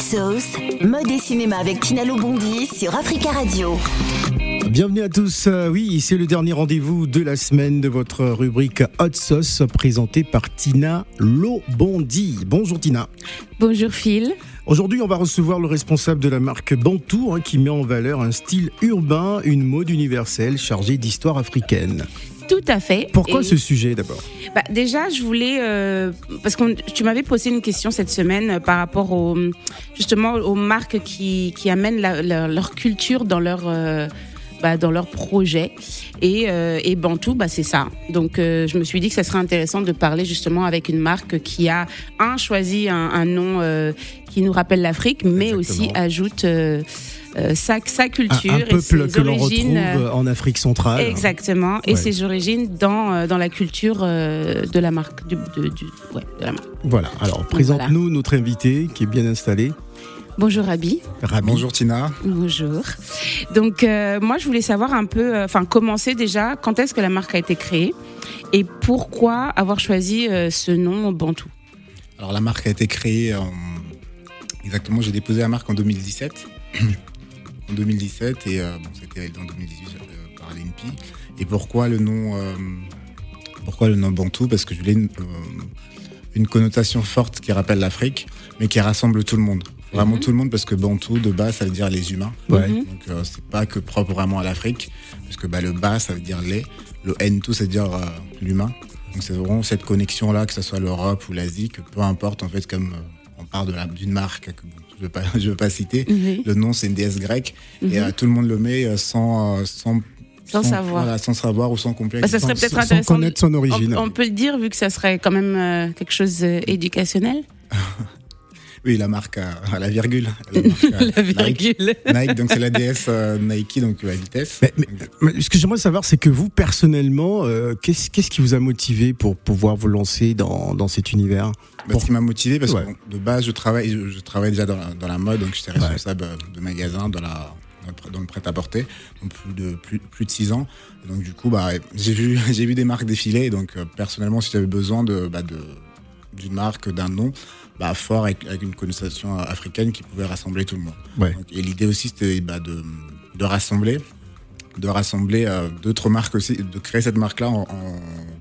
Sauce, mode et cinéma avec Tina Lobondi sur Africa Radio. Bienvenue à tous. Euh, oui, c'est le dernier rendez-vous de la semaine de votre rubrique Hot Sauce présentée par Tina Lobondi. Bonjour Tina. Bonjour Phil. Aujourd'hui, on va recevoir le responsable de la marque Bantou hein, qui met en valeur un style urbain, une mode universelle chargée d'histoire africaine. Tout à fait. Pourquoi ce sujet d'abord bah, Déjà, je voulais euh, parce que tu m'avais posé une question cette semaine euh, par rapport au, justement aux marques qui, qui amènent leur culture dans leur euh, bah, dans leur projet. Et, et Bantou, bah, c'est ça. Donc, je me suis dit que ça serait intéressant de parler justement avec une marque qui a, un, choisi un, nom qui nous rappelle l'Afrique, mais aussi ajoute euh, sa, sa, culture un, et ses que l'on retrouve euh, en Afrique centrale. Exactement, et ses origines dans, euh, dans la culture de la marque. Du, de, du, ouais, de la marque. Voilà, alors présente-nous notre invité qui est bien installé. Bonjour Rabi. Bonjour Tina. Bonjour. Donc moi je voulais savoir un peu, enfin commencer déjà, quand est-ce que la marque a été créée et pourquoi avoir choisi ce nom Bantou? Alors la marque a été créée, exactement, j'ai déposé la marque en 2017 en 2017 et euh, bon, c'était en 2018 euh, par l'INPI. Et pourquoi le nom, euh, pourquoi le nom Bantou? Parce que je voulais une, connotation forte qui rappelle l'Afrique, mais qui rassemble tout le monde. Vraiment tout le monde, parce que Bantou, de bas, ça veut dire les humains. Donc, c'est pas que propre vraiment à l'Afrique, parce que bah, le bas, ça veut dire les. Le N tout, ça veut dire l'humain. Donc, c'est vraiment cette connexion-là, que ce soit l'Europe ou l'Asie, que peu importe, en fait, comme on parle d'une marque, je ne veux, pas citer. Le nom, c'est une déesse grecque. Et mhm. euh, tout le monde le met euh, sans, euh, sans sans, savoir. sans savoir ou sans complexe. Bah, ça serait peut-être intéressant. Sans connaître son origine. On, peut le dire vu que ça serait quand même quelque chose d'éducationnel. Oui, la marque à, la virgule. La, virgule. Nike, donc c'est la DS euh, Nike, donc la vitesse. Mais, ce que j'aimerais savoir, c'est que vous, personnellement, euh, qu'est-ce, qu'est-ce qui vous a motivé pour pouvoir vous lancer dans, dans cet univers? Bah, Ce qui m'a motivé, parce que de base, je travaille, je, travaille déjà dans la, dans la, mode, donc j'étais responsable de magasin dans la dans le prêt-à-porter, donc plus de plus, plus de 6 ans. donc du coup, bah, j'ai vu j'ai vu des marques défiler. donc euh, personnellement, si j'avais besoin de, bah, de d'une marque, d'un nom, bah, fort avec, une connotation africaine qui pouvait rassembler tout le monde. et l'idée aussi, c'était bah, de, de, rassembler, de rassembler euh, d'autres marques aussi, de créer cette marque-là en,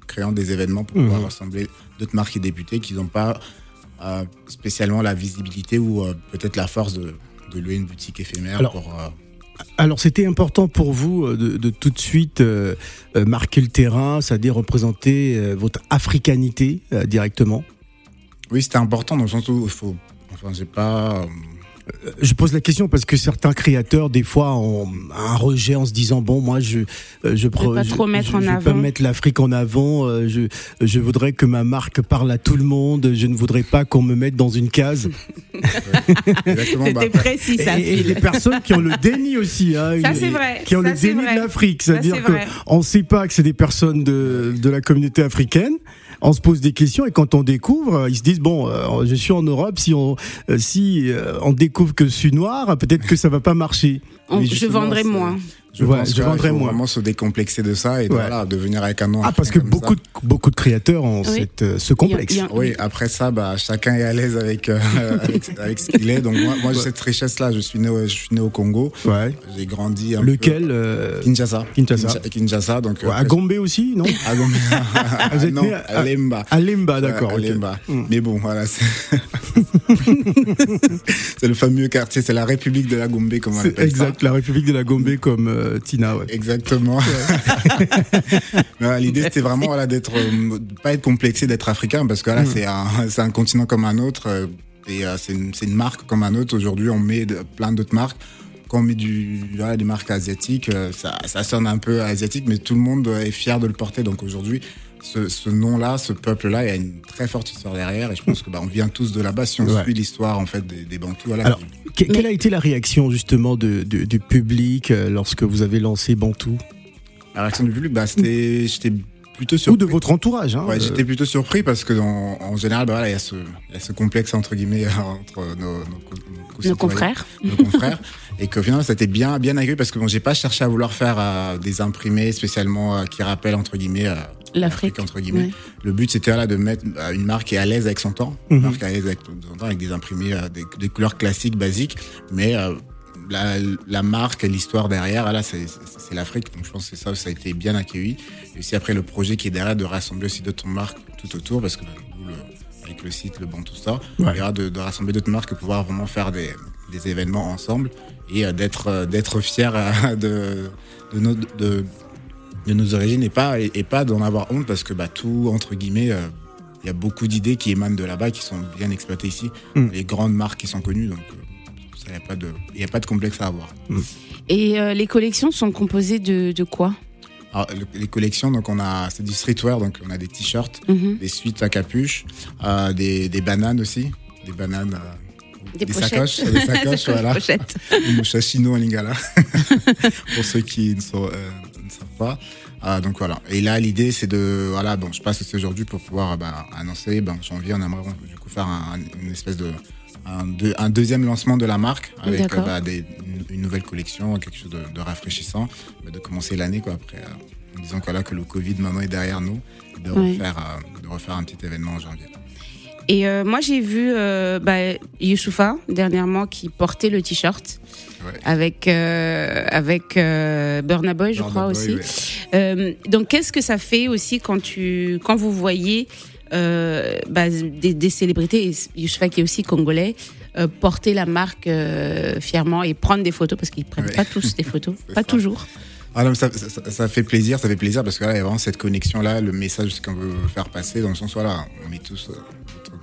créant des événements pour pouvoir mhm. rassembler d'autres marques et députés qui n'ont pas euh, spécialement la visibilité ou euh, peut-être la force de, de, louer une boutique éphémère alors, pour. alors c'était important pour vous de, de tout de suite marquer le terrain, c'est-à-dire représenter votre africanité directement? Oui, c'était important dans le sens où il faut. Enfin, j'ai pas. Euh, je pose la question parce que certains créateurs, des fois, ont un rejet en se disant bon, moi, je euh, je, je pas trop mettre en avant. pas mettre l'Afrique en avant. Euh, je je voudrais que ma marque parle à tout le monde. Je ne voudrais pas qu'on me mette dans une case. C'était bah, précis ça. Et, les personnes qui ont le déni aussi, hein, ça c'est vrai. Qui ont le déni de l'Afrique, c'est-à-dire qu'on ne sait pas que c'est des personnes de de la communauté africaine on se pose des questions et quand on découvre, ils se disent bon, euh, je suis en Europe, si on euh, si euh, on découvre que je suis noir, peut-être que ça va pas marcher. je vendrai moins. Je, ouais, je vendrais moins. vraiment se décomplexer de ça et de, voilà, de venir avec un nom. Ah, parce que beaucoup de, beaucoup de créateurs ont cette, euh, ce complexe. oui, après ça, bah, chacun est à l'aise avec, euh, avec, ce qu'il est. Donc, moi, moi j'ai cette richesse-là. Je suis né, au, je suis né au Congo. Ouais. J'ai grandi. Un Lequel peu. Euh... Kinshasa. Kinshasa. Kinshasa. donc, à Gombe aussi, non À Gombe. Vous êtes non, né à, Lemba. À Lemba, d'accord. À Lemba. Hmm. Mais bon, voilà. C'est le fameux quartier, c'est la République de la Gombe, comme on appelle Exact, la République de la Gombe, comme euh, Tina. Ouais. Exactement. L'idée, c'était vraiment voilà, d'être, euh, pas être complexé d'être africain, parce que là, mm. c'est un, continent comme un autre, euh, et c'est une, une, marque comme un autre. Aujourd'hui, on met de, plein d'autres marques. Quand on met du, voilà, des marques asiatiques, ça, ça sonne un peu asiatique, mais tout le monde est fier de le porter. Donc aujourd'hui, ce, nom-là, ce peuple-là, il y a une très forte histoire derrière. Et je pense que bah, on vient tous de là-bas si on suit l'histoire en fait des, des Bantous. Voilà, Alors, quelle a été la réaction justement de, du public euh, lorsque vous avez lancé Bantou? La réaction du public, bah, c'était, j'étais plutôt surpris. Ou de votre entourage. Hein, ouais, euh. j'étais plutôt surpris parce que en général, bah, il y, a ce, y a ce complexe entre guillemets entre nos, nos, confrères, nos confrères, et qu'au final, c'était bien bien accueilli parce que bon, j'ai pas cherché à vouloir faire euh, des imprimés spécialement qui rappellent entre guillemets l'Afrique entre guillemets. Le but c'était là de mettre une marque qui est à l'aise avec son temps, une mhm. marque à l'aise avec son temps, avec des imprimés, des, couleurs classiques, basiques, mais la, la, marque, l'histoire derrière, là, c'est l'Afrique. Donc je pense que ça, ça a été bien accueilli. Et aussi après le projet qui est derrière de rassembler aussi d'autres marques tout autour, parce que bah, le, avec le site, le bon, tout ça, ouais. il y aura de, de rassembler d'autres marques pour pouvoir vraiment faire des, des événements ensemble et euh, d'être euh, d'être fier euh, de, de, nos, de, de, nos origines et pas, et, pas d'en avoir honte parce que bah, tout, entre guillemets, il y a beaucoup d'idées qui émanent de là-bas qui sont bien exploitées ici. Mm. Les grandes marques qui sont connues, donc il n'y a, pas de, a pas de complexe à avoir. Mm. Et les collections sont composées de, de quoi? Alors, les collections, donc on a, c'est du streetwear, donc on a des t-shirts, mm-hmm. des suites à capuche, euh, des, des, bananes aussi, des bananes. Euh, des, sacoches, des sacoches, des voilà. Des chino en lingala, pour ceux qui ne, sont, euh, pas. Ah, donc voilà. Et là, l'idée, c'est de, voilà, bon, je passe aussi aujourd'hui pour pouvoir bah, annoncer, ben, janvier, on aimerait du coup faire un, une espèce de, un, un, deuxième lancement de la marque avec bah, des, une, nouvelle collection, quelque chose de, de rafraîchissant, bah, de commencer l'année quoi après. Euh, en disant là, que le Covid maintenant est derrière nous, de refaire, euh, de refaire un petit événement en janvier. Et euh, moi, j'ai vu euh, bah, Youssoufa dernièrement qui portait le t-shirt avec euh, avec euh, Burna Boy, je crois aussi. Euh, donc, qu'est-ce que ça fait aussi quand tu quand vous voyez bah, des, des, célébrités, Youssoufa qui est aussi congolais, porter la marque fièrement et prendre des photos parce qu'ils prennent pas tous des photos, pas toujours. Ah non, ça, ça, ça, fait plaisir, ça fait plaisir parce que là, il y a vraiment cette connexion là, le message qu'on veut faire passer dans le sens voilà, on met tous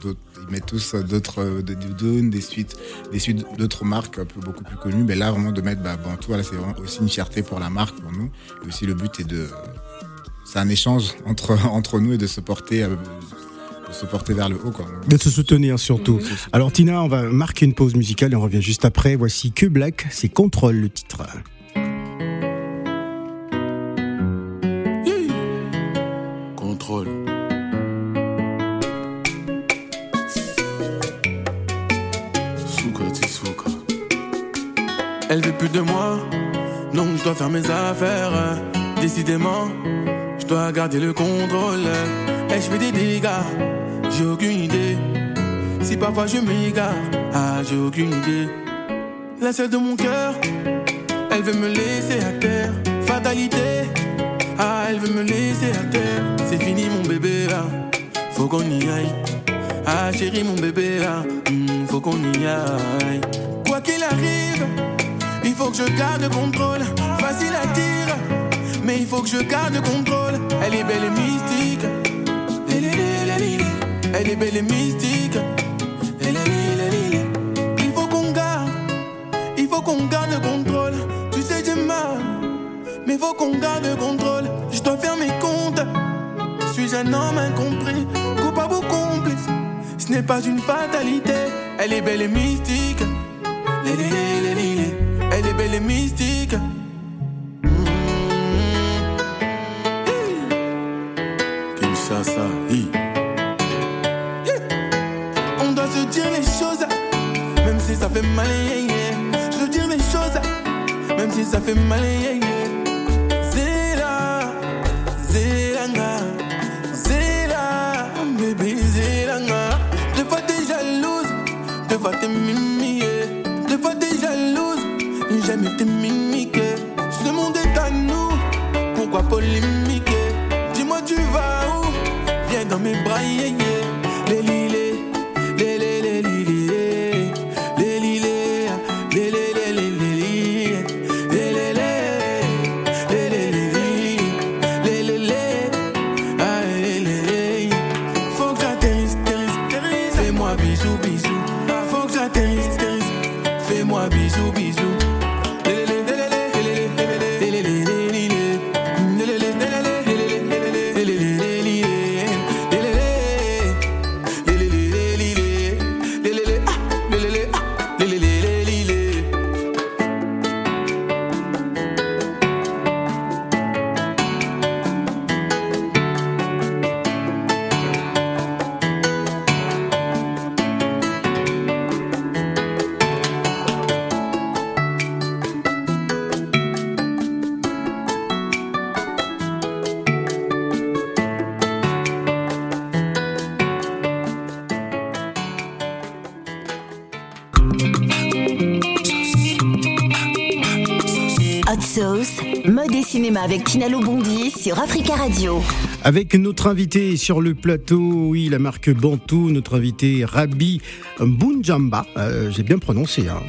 ils mettent tous d'autres des suites des suites d'autres marques beaucoup plus connues mais là vraiment de mettre bah, bon tout voilà, c'est aussi une fierté pour la marque pour nous et aussi le but est de c'est un échange entre entre nous et de se porter euh, de se porter vers le haut quoi. De se soutenir surtout. Alors Tina, on va marquer une pause musicale et on revient juste après. Voici que Black, c'est Contrôle le titre. Elle veut plus de moi, donc je dois faire mes affaires. Décidément, je dois garder le contrôle. Et je fais des dégâts, j'ai aucune idée. Si parfois je m'égare, ah j'ai aucune idée. La seule de mon cœur, elle veut me laisser à terre. Fatalité, ah elle veut me laisser à terre. C'est fini mon bébé là, faut qu'on y aille. Ah chérie mon bébé là, hmm, faut qu'on y aille. Quoi qu'il arrive faut que je garde le contrôle. Facile à dire, mais il faut que je garde le contrôle. Elle est belle et mystique. Elle est belle et mystique. Il faut qu'on garde, il faut qu'on garde le contrôle. Tu sais, j'ai mal, mais il faut qu'on garde le contrôle. Je dois faire mes comptes. Suis-je un homme incompris, coupable ou complice? Ce n'est pas une fatalité. Elle est belle et mystique et mystique. Mmh. Kinshasa, On doit se dire les choses, même si ça fait mal. Se dire les choses, même si ça fait mal. Pourquoi polémiquer Dis-moi, tu vas où? Viens dans mes bras, yeah. Avec Tina Lobondi sur Africa Radio. Avec notre invité sur le plateau, oui, la marque Bantou, notre invité Rabi Mbunjamba. Euh, j'ai bien prononcé, hein.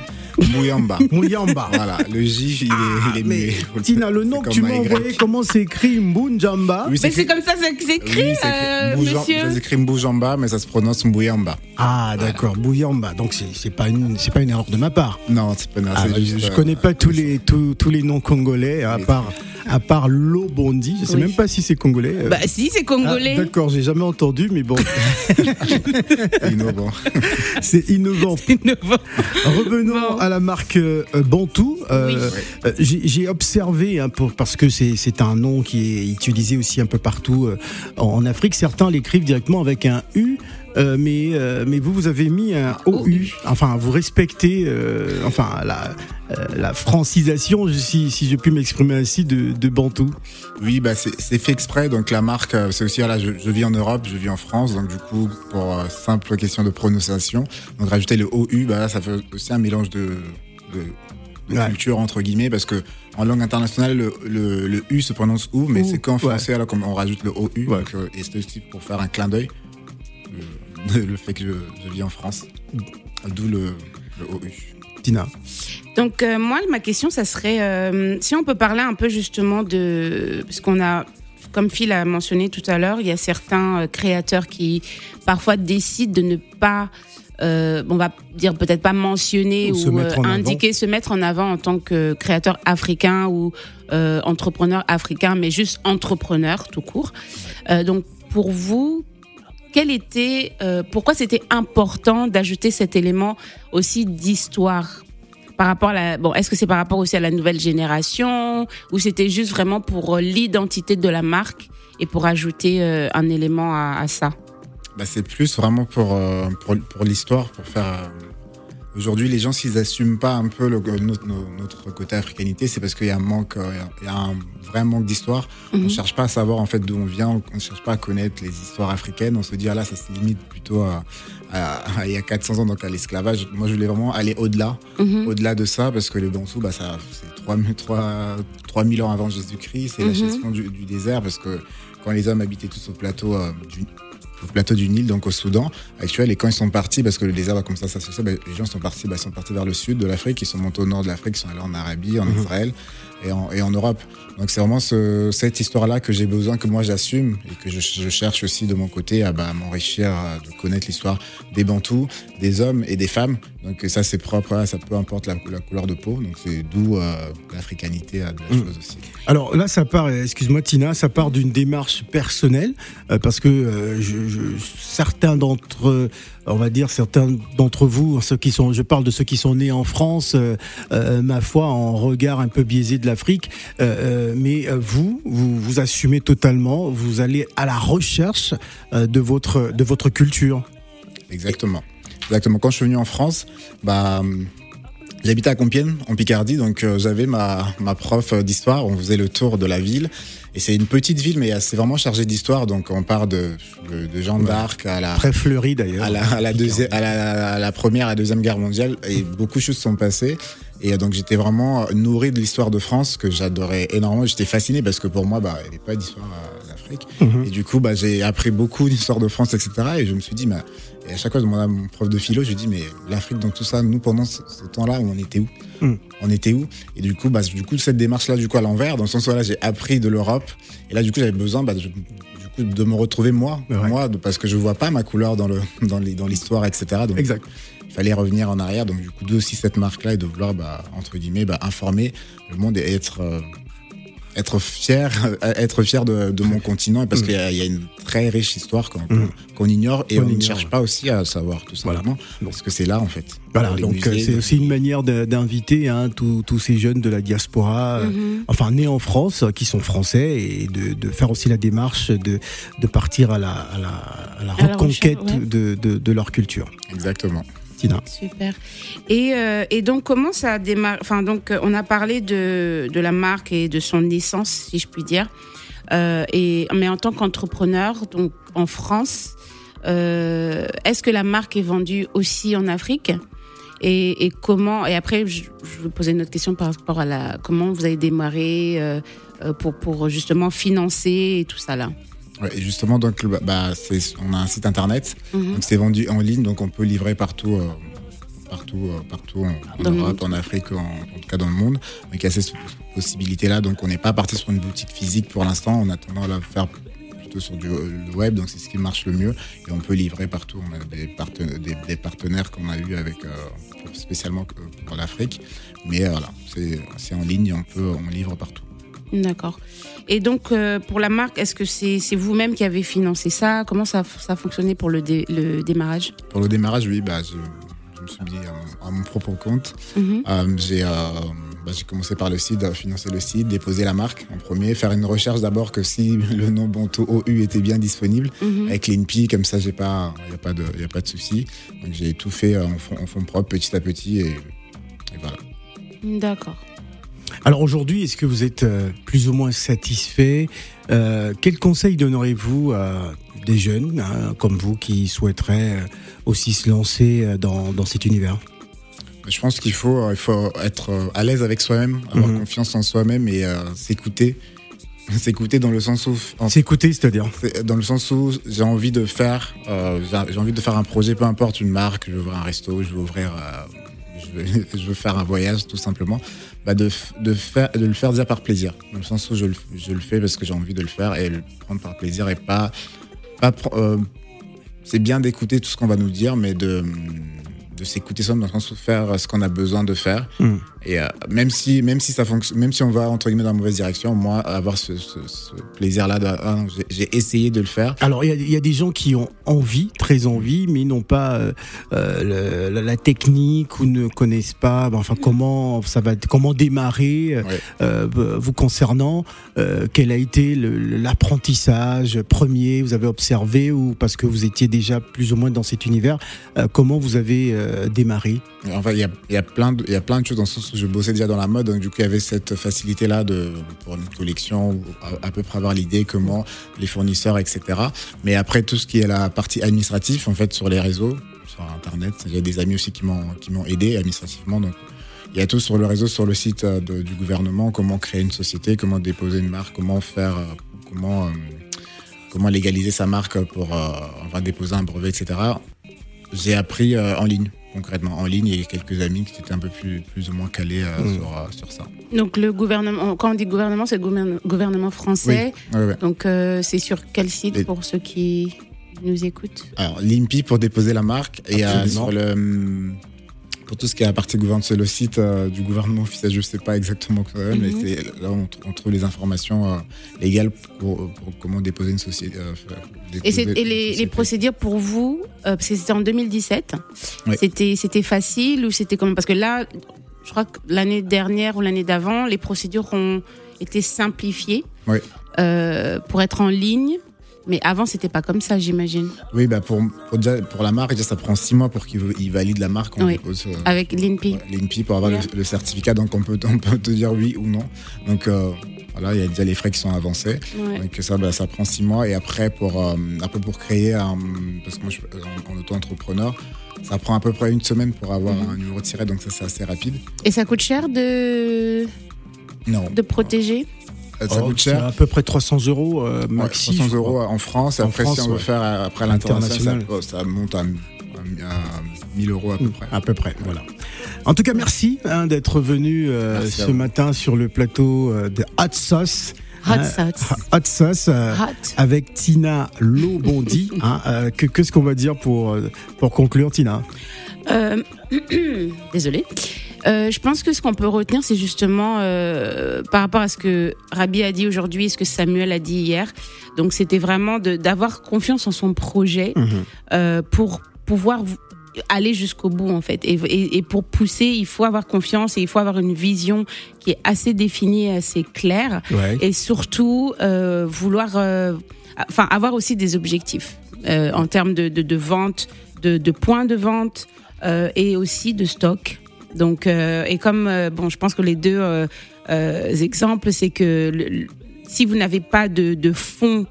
Mouyamba. Mouyamba. Voilà, le J, il est, il est mais muet. Tina, le nom que tu m'as envoyé, comment c'est écrit Mbunjamba? Oui, Mais c'est comme ça que c'est écrit, Oui, euh, monsieur. Ça s'écrit Mboujamba, mais ça se prononce Mbouyamba. Ah, d'accord, Bouyamba. Donc c'est c'est pas une c'est pas une erreur de ma part. Non, c'est pas non, Ah, c'est bah, juste, je, euh, connais pas tous les tous, tous les noms congolais à part à part Lobondi. Je sais Oui. même pas si c'est congolais. euh. Bah si, c'est Ah, congolais. D'accord, j'ai jamais entendu, mais bon, c'est innovant. c'est innovant. Innovant. Revenons Bon. à la marque euh, Bantou. Euh, Oui. euh, J'ai observé, hein, pour- parce que c'est un nom qui est utilisé aussi un peu partout euh, en Afrique, certains l'écrivent directement avec un U. euh, mais, euh, mais vous, vous avez mis un OU. Enfin, vous respectez euh, enfin, la, euh, la francisation, si, si je puis m'exprimer ainsi, de, de Bantou. Oui, bah c'est fait exprès. Donc la marque, c'est aussi voilà, je, je vis en Europe, je vis en France, donc du coup pour euh, simple question de prononciation, donc rajouter le OU, bah là, ça fait aussi un mélange de, de, de Ouais. culture entre guillemets, parce que en langue internationale le, le, le U se prononce OU, mais c'est qu'en ouais. français alors qu'on on rajoute le OU, Ouais. donc, euh, et c'est aussi pour faire un clin d'œil le, fait que je, je vis en France, d'où le, le OU. Tina. Donc euh, moi, ma question, ça serait euh, si on peut parler un peu justement de parce qu'on a, comme Phil a mentionné tout à l'heure, il y a certains euh, créateurs qui parfois décident de ne pas, euh, on va dire peut-être pas mentionner Ou ou, se mettre en avant. indiquer, se mettre en avant en tant que créateur africain ou euh, entrepreneur africain, mais juste entrepreneur tout court. Euh, donc pour vous. Quel était, euh, pourquoi c'était important d'ajouter cet élément aussi d'histoire par rapport à bon, est-ce que c'est par rapport aussi à la nouvelle génération ou c'était juste vraiment pour euh, l'identité de la marque et pour ajouter euh, un élément à, ça? Bah, c'est plus vraiment pour, pour, pour l'histoire, pour faire. Euh, Aujourd'hui, les gens, s'ils assument pas un peu le, notre, notre côté africanité, c'est parce qu'il y a un manque, euh, il y a un vrai manque d'histoire. On Mhm. cherche pas à savoir en fait d'où on vient, on, on cherche pas à connaître les histoires africaines. On se dit ah là, ça se limite plutôt à, à- à il y a 400 ans donc à l'esclavage. Moi, je voulais vraiment aller au-delà, Mhm. au-delà de ça, parce que le Bantou, bah ça, c'est 3000 3 3000 ans avant Jésus-Christ, c'est la Mhm. gestion du, du désert, parce que quand les hommes habitaient tous au plateau euh, du au plateau du Nil, donc au Soudan actuel. Et quand ils sont partis, parce que le désert va comme ça s'associer, bah, les gens sont partis, bah, ils sont partis vers le sud de l'Afrique, ils sont montés au nord de l'Afrique, ils sont allés en Arabie, en Mhm. Israël et en, et en Europe. Donc c'est vraiment ce- cette histoire-là que j'ai besoin, que moi j'assume et que je, je cherche aussi de mon côté à bah, m'enrichir, à- de connaître l'histoire des Bantous, des hommes et des femmes. Donc ça c'est propre, à- ça peu importe la, la couleur de peau. Donc c'est d'où euh, l'africanité euh, de la Mhm. chose aussi. Alors là, ça part, excuse-moi Tina, ça part d'une démarche personnelle, euh, parce que euh, je, je- certains d'entre, euh, on va dire certains d'entre vous, ceux qui sont, je parle de ceux qui sont nés en France, euh, euh, ma foi, en regard un peu biaisé de l'Afrique, euh, mais vous, vous, vous assumez totalement, vous allez à la recherche de votre de votre culture. Exactement. Exactement. Quand je suis venu en France, bah, j'habitais à Compiègne, en Picardie, donc euh, j'avais ma, ma prof d'histoire. On faisait le tour de la ville. Et c'est une petite ville, mais c'est vraiment chargé d'histoire. Donc on part de, de, Jeanne d'Arc à la, Très fleuri d'ailleurs. à la, à la, deuxi- à la, à la première, à la deuxième guerre mondiale, et beaucoup de choses sont passées. Et euh, donc j'étais vraiment nourri de l'histoire de France que j'adorais énormément. J'étais fasciné parce que pour moi, bah, il n'y avait pas d'histoire euh, d'Afrique. Mhm. Et du coup, bah, j'ai appris beaucoup d'histoire de France, etc. Et je me suis dit, bah, et à chaque fois, je demandais à mon prof de philo, je lui dis, mais l'Afrique dans tout ça, nous pendant ce, ce temps-là, on était où Mm. On était où Et du coup, bah, du coup, cette démarche-là, du coup, à l'envers, dans le sens où là, j'ai appris de l'Europe. Et là, du coup, j'avais besoin, bah, de, du coup, de me retrouver moi, Ouais. moi, de- parce que je vois pas ma couleur dans le, dans les- dans l'histoire, etc. Donc, Exact. il fallait revenir en arrière. Donc, du coup, d'où aussi cette marque-là et de vouloir, bah, entre guillemets, bah, informer le monde et être, euh, être fier, être fier de, de mon continent. Parce Mm. qu'il y, a- il y a une très riche histoire qu'on Mm. ignore et Qu'on on ne cherche pas aussi à savoir, tout Voilà. simplement. Parce que c'est là, en fait. Voilà, donc euh, c'est aussi une manière d'inviter hein, tous tous ces jeunes de la diaspora, euh, Mhm. enfin nés en France, euh, qui sont français, et de, de faire aussi la démarche de, de partir à la, à la, à la À la reconquête recherche, ouais. de, de, de leur culture. Exactement. Super. Et, euh, et donc, comment ça démarre Enfin, donc, euh, on a parlé de, de la marque et de son naissance, si je puis dire. Euh, et, mais en tant qu'entrepreneur, donc en France, est-ce que la marque est vendue aussi en Afrique? Et, comment Et après, je, je vais poser une autre question par rapport à la comment vous avez démarré pour pour justement financer et tout ça là? Ouais, et justement, donc, bah, bah on a un site internet, mhm. donc c'est vendu en ligne, donc on peut livrer partout, euh, partout, partout en, Europe, en Afrique, en, en, tout cas dans le monde. Donc il y a ces possibilités-là. Donc on n'est pas parti sur une boutique physique pour l'instant. On attend à la faire sur du web, donc c'est ce qui marche le mieux. Et on peut livrer partout. On a des, des, partenaires qu'on a eu avec, euh, spécialement pour l'Afrique. Mais euh, voilà, c'est en ligne et on, peut, on livre partout. D'accord. Et donc, euh, pour la marque, est-ce que c'est vous-même qui avez financé ça? Comment ça, ça a fonctionné pour le, le démarrage? Pour le démarrage, oui, bah, je, me suis mis à, mon propre compte. Mm-hmm. J'ai bah, commencé par le site, financer le site, déposer la marque en premier, faire une recherche d'abord que si le nom Bonto OU était bien disponible mhm. avec l'INPI, comme ça, il n'y a pas de, y a pas de souci. Donc j'ai tout fait en fond, propre, petit à petit, et, voilà. D'accord. Alors aujourd'hui, est-ce que vous êtes euh, plus ou moins satisfait euh, Quel conseil donnerez-vous à des jeunes hein, comme vous qui souhaiteraient euh, aussi se lancer dans, dans cet univers? Je pense qu'il faut, euh, il faut être euh, à l'aise avec soi-même, avoir mhm. confiance en soi-même et euh, s'écouter. S'écouter dans le sens où. S'écouter, c'est-à-dire? Dans le sens où j'ai envie de faire, j'ai envie de faire un projet, peu importe une marque, je veux ouvrir un resto, je veux ouvrir, je, veux, faire un voyage, tout simplement. Bah de, le faire déjà par plaisir. Dans le sens où je le, fais parce que j'ai envie de le faire et le prendre par plaisir et pas. pas c'est bien d'écouter tout ce qu'on va nous dire, mais de de s'écouter soi dans le sens où faire ce qu'on a besoin de faire. Hmm. Et euh, même si même si ça fonctionne, même si on va entre guillemets dans la mauvaise direction, moi avoir ce, plaisir-là, ah, j'ai essayé de le faire. Alors il y, a des gens qui ont envie, très envie, mais n'ont pas euh, euh, la, technique ou ne connaissent pas, ben, enfin comment ça va, comment démarrer vous concernant. quel a été l'apprentissage premier Vous avez observé ou parce que vous étiez déjà plus ou moins dans cet univers Comment vous avez démarré Enfin, il y a, plein de, y a plein de choses dans ce sens je bossais déjà dans la mode, donc du coup, il y avait cette facilité-là pour une collection, à, peu près avoir l'idée, comment les fournisseurs, etc. Mais après, tout ce qui est la partie administrative, en fait, sur les réseaux, sur Internet, il y a des amis aussi qui m'ont, qui m'ont aidé administrativement, donc il y a tout sur le réseau, sur le site euh, du gouvernement, comment créer une société, comment déposer une marque, comment faire, euh, comment, euh, comment légaliser sa marque pour enfin, déposer un brevet, etc. J'ai appris en ligne concrètement en ligne et quelques amis qui étaient un peu plus, plus ou moins calés euh, mm. sur, euh, sur, ça. Donc le gouvernement, quand on dit gouvernement, c'est le gouvernement français. Donc euh, c'est sur quel site pour ceux qui nous écoutent? Alors l'INPI pour déposer la marque et sur le hum, pour tout ce qui est à partie gouvernement, c'est le site euh, du gouvernement officiel, je ne sais pas exactement quoi, mais mhm. c'est là on, on, trouve les informations euh, légales pour, comment déposer une société. Euh, et, les, les, procédures pour vous, parce que c'était en 2017, c'était c'était facile ou c'était comment? Parce que là, je crois que l'année dernière ou l'année d'avant, les procédures ont été simplifiées pour être en ligne. Mais avant, c'était pas comme ça, j'imagine. Oui, bah pour, pour, pour, la marque, ça prend six mois pour qu'il valide la marque. oui. Euh, Avec l'INPI. L'INPI pour avoir le, certificat, donc on peut, on peut te dire oui ou non. Donc euh, voilà, il y a déjà les frais qui sont avancés. Donc ça, bah, ça prend six mois. Et après, pour, euh, pour créer un. Parce que moi, je suis en auto-entrepreneur, ça prend à peu près une semaine pour avoir mhm. un numéro tiré, donc ça, c'est assez rapide. Et ça coûte cher de. Non. De protéger? Ça oh, coûte cher. à peu près 300 euros euh, maxi. 300 euros en France. après, si on veut faire après l'international, ça, monte à, 1000 euros à peu mm, près. À peu près, voilà. En tout cas, merci hein, d'être venu euh, ce matin sur le plateau euh, de Hot Sauce. Hot hein, Sauce. Hot Sauce avec Tina Lobondi. hein, Qu'est-ce qu'on va dire pour, pour conclure, Tina? Désolée. Euh, je pense que ce qu'on peut retenir, c'est justement euh, par rapport à ce que Rabi a dit aujourd'hui et ce que Samuel a dit hier. Donc, c'était vraiment d'avoir confiance en son projet mhm. euh, pour pouvoir aller jusqu'au bout en fait. Et, et, pour pousser, il faut avoir confiance et il faut avoir une vision qui est assez définie et assez claire. Et surtout, vouloir, enfin, avoir aussi des objectifs en termes de, de, de vente, de, de, points de vente et aussi de stock. Donc, euh, et comme, euh, bon, je pense que les deux euh, exemples, c'est que si vous n'avez pas de, de fonds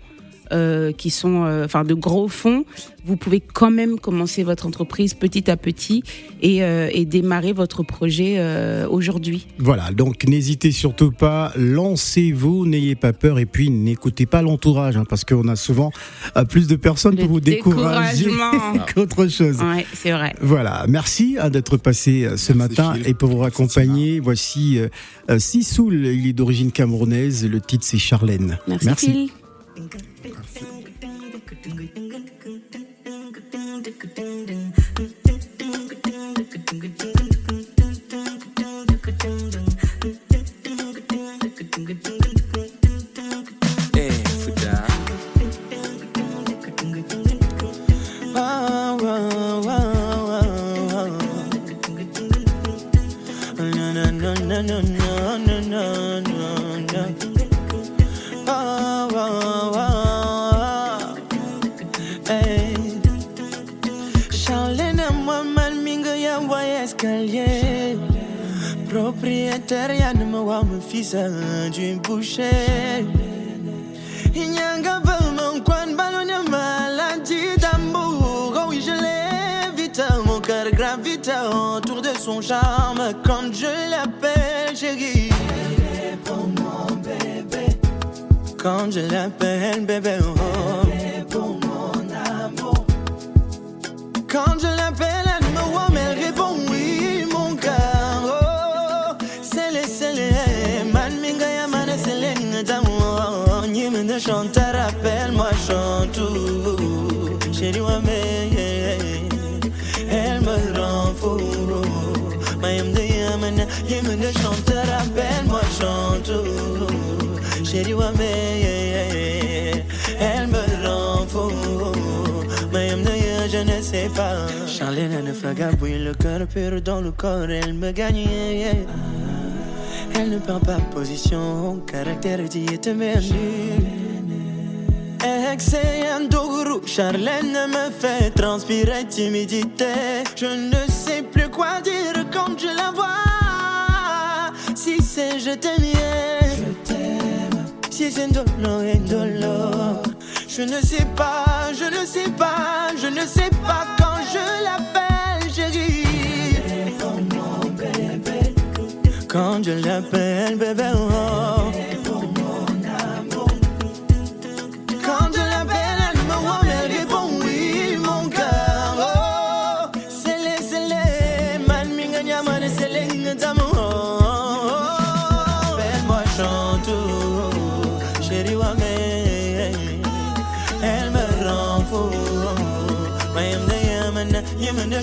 euh, qui sont, euh, enfin, de gros fonds, vous pouvez quand même commencer votre entreprise petit à petit et, euh, et démarrer votre projet aujourd'hui. Voilà, donc n'hésitez surtout pas, lancez-vous, n'ayez pas peur et puis n'écoutez pas l'entourage, hein, parce qu'on a souvent plus de personnes pour vous décourager qu'autre chose. Ouais, c'est vrai. Voilà, merci hein, d'être passé ce matin et pour vous accompagner, voici Sissoul, il est d'origine camerounaise, le titre c'est Charlène. Merci. merci. ding ding Propriétaire, ne me voit mon fils du boucher. Il n'y a qu'un peu mon coin, ballon maladie d'amour. Oh oui, je l'évite, mon cœur gravite autour de son charme. Quand je l'appelle chérie. Quand je l'appelle bébé, oh. Yemen de chante, rappelle-moi, chante Chérie, mais elle me rend fou. Je ne sais pas. Charlène ne fragabouille le cœur pur dans le corps, elle me gagne. Elle ne prend pas position, caractère dit merveilleux. Excellent Dougou, Charlène me fait transpirer timidité. Je ne sais plus quoi dire quand je la vois. C'est je t'aime, je t'aime. Si c'est dolo et dolo. Je ne sais pas, je ne sais pas, je ne sais pas quand je l'appelle chérie. Quand je l'appelle bébé, oh.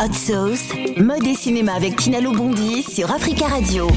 Hot Sauce, mode et cinéma avec Tinalo Bondi sur Africa Radio.